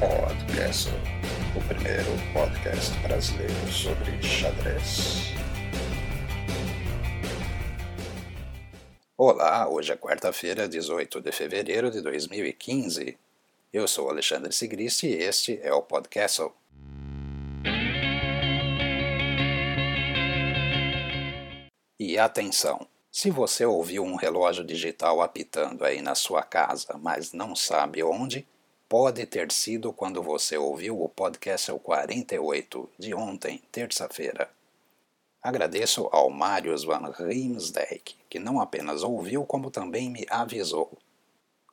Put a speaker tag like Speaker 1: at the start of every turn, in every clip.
Speaker 1: Podcast, o primeiro podcast brasileiro sobre xadrez. Olá, hoje é quarta-feira, 18 de fevereiro de 2015. Eu sou Alexandre Sigrist e este é o Podcast. E atenção! Se você ouviu um relógio digital apitando aí na sua casa, mas não sabe onde, pode ter sido quando você ouviu o podcast 48 de ontem, terça-feira. Agradeço ao Marius van Riemsdijk, que não apenas ouviu, como também me avisou.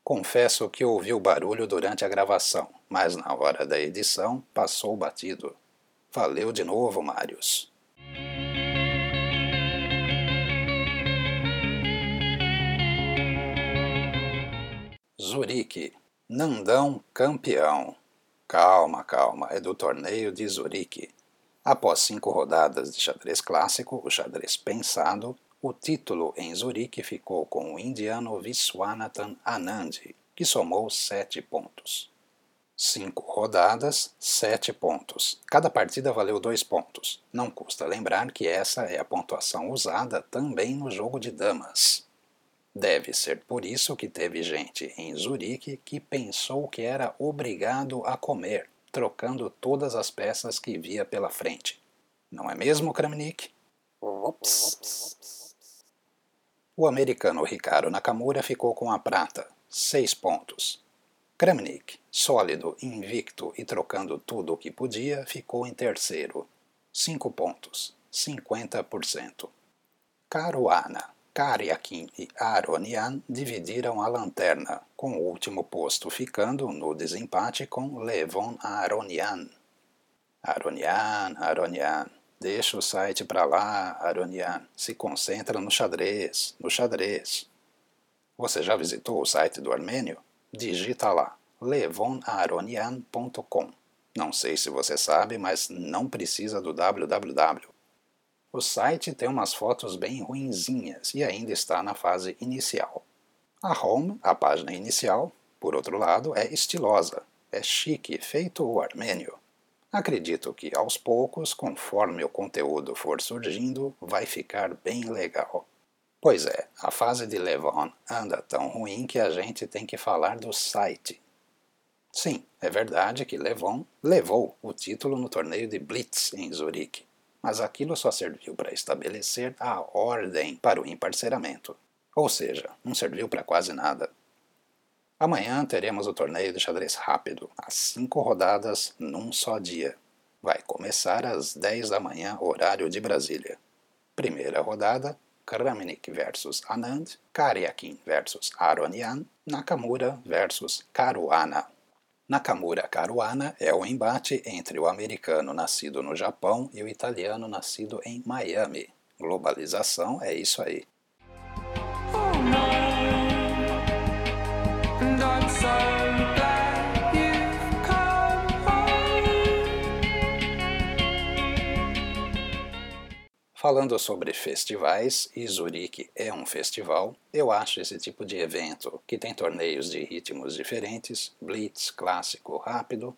Speaker 1: Confesso que ouvi o barulho durante a gravação, mas na hora da edição passou batido. Valeu de novo, Marius. Zurique. Nandão campeão. Calma, calma, é do torneio de Zurique. Após cinco rodadas de xadrez clássico, o xadrez pensado, o título em Zurique ficou com o indiano Viswanathan Anand, que somou sete pontos. Cinco rodadas, sete pontos. Cada partida valeu dois pontos. Não custa lembrar que essa é a pontuação usada também no jogo de damas. Deve ser por isso que teve gente em Zurique que pensou que era obrigado a comer, trocando todas as peças que via pela frente. Não é mesmo, Kramnik? O americano Ricardo Nakamura ficou com a prata, seis pontos. Kramnik, sólido, invicto e trocando tudo o que podia, ficou em terceiro, cinco pontos, 50%. Caruana, Karyakin e Aronian dividiram a lanterna, com o último posto ficando no desempate com Levon Aronian. Aronian, Aronian, deixa o site para lá, Aronian, se concentra no xadrez, no xadrez. Você já visitou o site do Armênio? Digita lá, levonaronian.com. Não sei se você sabe, mas não precisa do www. O site tem umas fotos bem ruinzinhas e ainda está na fase inicial. A home, a página inicial, por outro lado, é estilosa, é chique, feito o armênio. Acredito que aos poucos, conforme o conteúdo for surgindo, vai ficar bem legal. Pois é, a fase de Levon anda tão ruim que a gente tem que falar do site. Sim, é verdade que Levon levou o título no torneio de Blitz em Zurique mas aquilo só serviu para estabelecer a ordem para o emparceramento. Ou seja, não serviu para quase nada. Amanhã teremos o torneio de xadrez rápido, às cinco rodadas num só dia. Vai começar às 10 da manhã, horário de Brasília. Primeira rodada, Kramnik versus Anand, Karyakin versus Aronian, Nakamura versus Caruana. Nakamura Caruana é o embate entre o americano nascido no Japão e o italiano nascido em Miami. Globalização é isso aí. Falando sobre festivais, e Zurique é um festival, eu acho esse tipo de evento, que tem torneios de ritmos diferentes, blitz, clássico, rápido,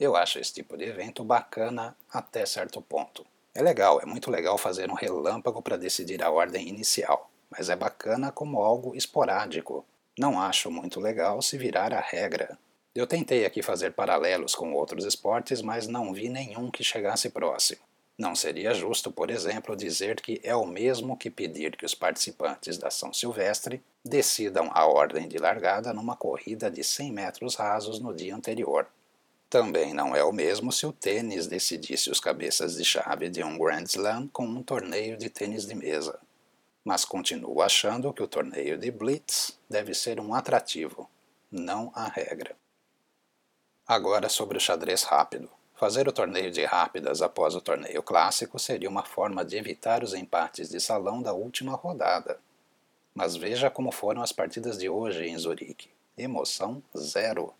Speaker 1: eu acho esse tipo de evento bacana até certo ponto. É legal, é muito legal fazer um relâmpago para decidir a ordem inicial, mas é bacana como algo esporádico. Não acho muito legal se virar a regra. Eu tentei aqui fazer paralelos com outros esportes, mas não vi nenhum que chegasse próximo. Não seria justo, por exemplo, dizer que é o mesmo que pedir que os participantes da São Silvestre decidam a ordem de largada numa corrida de 100 metros rasos no dia anterior. Também não é o mesmo se o tênis decidisse os cabeças de chave de um Grand Slam com um torneio de tênis de mesa. Mas continuo achando que o torneio de Blitz deve ser um atrativo, não a regra. Agora sobre o xadrez rápido. Fazer o torneio de rápidas após o torneio clássico seria uma forma de evitar os empates de salão da última rodada. Mas veja como foram as partidas de hoje em Zurique. Emoção zero.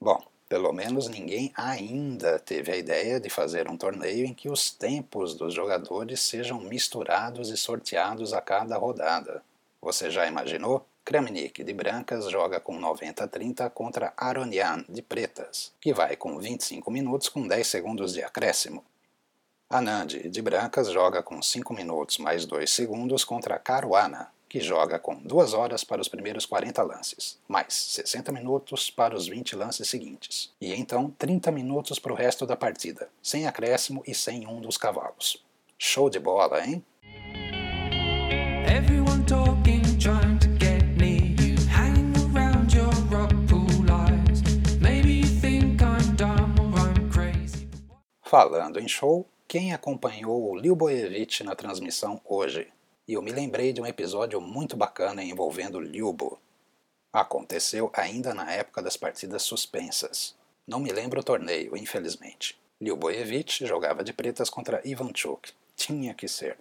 Speaker 1: Bom, pelo menos ninguém ainda teve a ideia de fazer um torneio em que os tempos dos jogadores sejam misturados e sorteados a cada rodada. Você já imaginou? Kramnik de brancas joga com 90-30 contra Aronian de pretas, que vai com 25 minutos com 10 segundos de acréscimo. Anand de brancas joga com 5 minutos mais 2 segundos contra Caruana, que joga com 2 horas para os primeiros 40 lances, mais 60 minutos para os 20 lances seguintes, e então 30 minutos para o resto da partida, sem acréscimo e sem um dos cavalos. Show de bola, hein? Falando em show, quem acompanhou o Lyuboyevich na transmissão hoje? E eu me lembrei de um episódio muito bacana envolvendo Lyubo. Aconteceu ainda na época das partidas suspensas. Não me lembro o torneio, infelizmente. Lyuboyevich jogava de pretas contra Ivanchuk. Tinha que ser.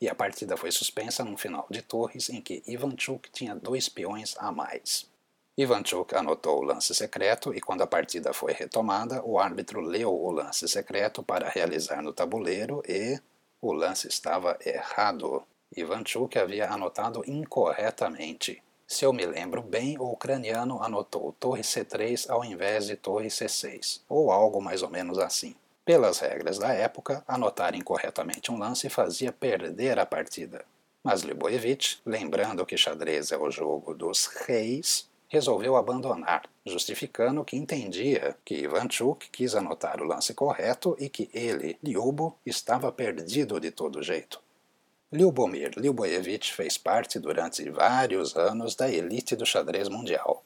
Speaker 1: E a partida foi suspensa num final de torres em que Ivanchuk tinha dois peões a mais. Ivanchuk anotou o lance secreto e, quando a partida foi retomada, o árbitro leu o lance secreto para realizar no tabuleiro e. o lance estava errado. Ivanchuk havia anotado incorretamente. Se eu me lembro bem, o ucraniano anotou torre C3 ao invés de torre C6, ou algo mais ou menos assim. Pelas regras da época, anotar incorretamente um lance fazia perder a partida. Mas Liboevich, lembrando que xadrez é o jogo dos reis, resolveu abandonar, justificando que entendia que Ivanchuk quis anotar o lance correto e que ele, Lyubo, estava perdido de todo jeito. Lyubomir Lyuboyevich fez parte durante vários anos da elite do xadrez mundial.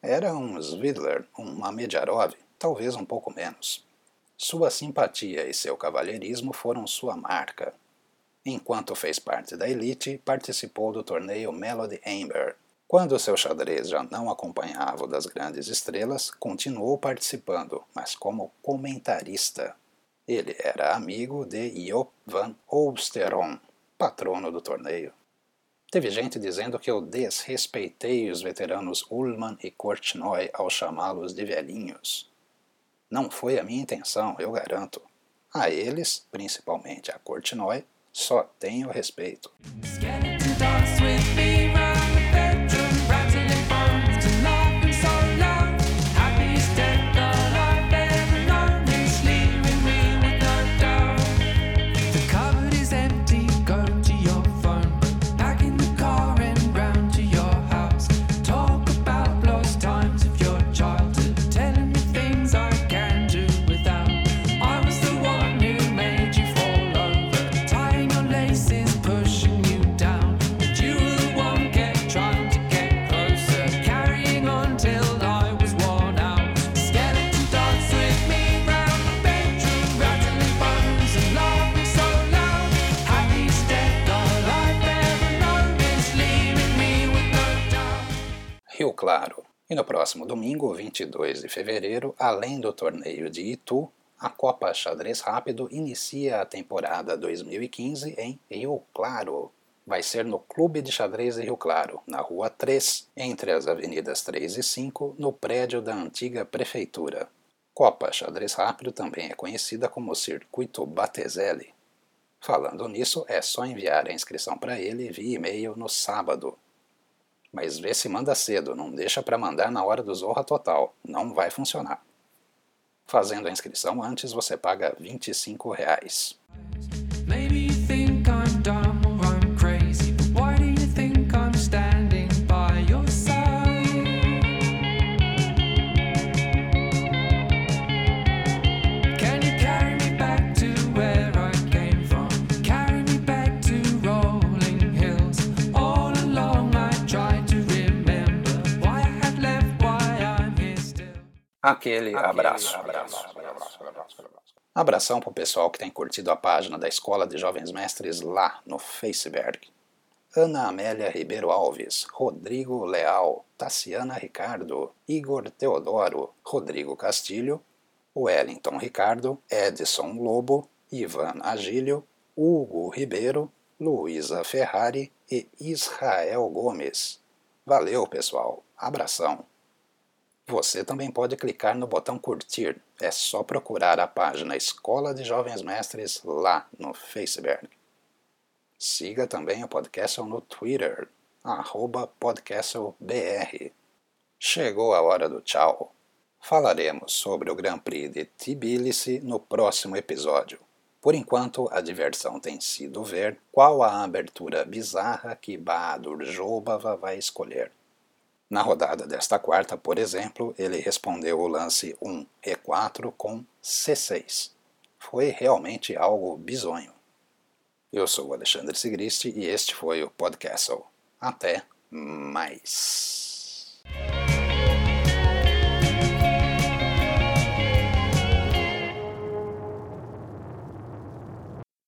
Speaker 1: Era um Svidler, um Amediarov, talvez um pouco menos. Sua simpatia e seu cavalheirismo foram sua marca. Enquanto fez parte da elite, participou do torneio Melody Amber, quando seu xadrez já não acompanhava o das grandes estrelas, continuou participando, mas como comentarista. Ele era amigo de Joop van Oosterom, patrono do torneio. Teve gente dizendo que eu desrespeitei os veteranos Ullman e Kortnoy ao chamá-los de velhinhos. Não foi a minha intenção, eu garanto. A eles, principalmente a Kortnoy, só tenho respeito. Claro. E no próximo domingo, 22 de fevereiro, além do torneio de Itu, a Copa Xadrez Rápido inicia a temporada 2015 em Rio Claro. Vai ser no Clube de Xadrez de Rio Claro, na Rua 3, entre as avenidas 3 e 5, no prédio da antiga prefeitura. Copa Xadrez Rápido também é conhecida como Circuito Batezelli. Falando nisso, é só enviar a inscrição para ele via e-mail no sábado, mas vê se manda cedo, não deixa para mandar na hora do Zorra Total, não vai funcionar. Fazendo a inscrição antes, você paga 25 reais. Aquele, abraço. abraço. Abração para o pessoal que tem curtido a página da Escola de Jovens Mestres lá no Facebook. Ana Amélia Ribeiro Alves, Rodrigo Leal, Tassiana Ricardo, Igor Teodoro, Rodrigo Castilho, Wellington Ricardo, Edson Lobo, Ivan Agílio, Hugo Ribeiro, Luísa Ferrari e Israel Gomes. Valeu, pessoal. Abração. Você também pode clicar no botão curtir. É só procurar a página Escola de Jovens Mestres lá no Facebook. Siga também o podcast no Twitter, arroba podcastlebr. Chegou a hora do tchau. Falaremos sobre o Grand Prix de Tbilisi no próximo episódio. Por enquanto, a diversão tem sido ver qual a abertura bizarra que Bahadur Jobava vai escolher. Na rodada desta quarta, por exemplo, ele respondeu o lance 1 E4 com C6. Foi realmente algo bizonho. Eu sou o Alexandre Sigrist e este foi o Podcastle. Até mais.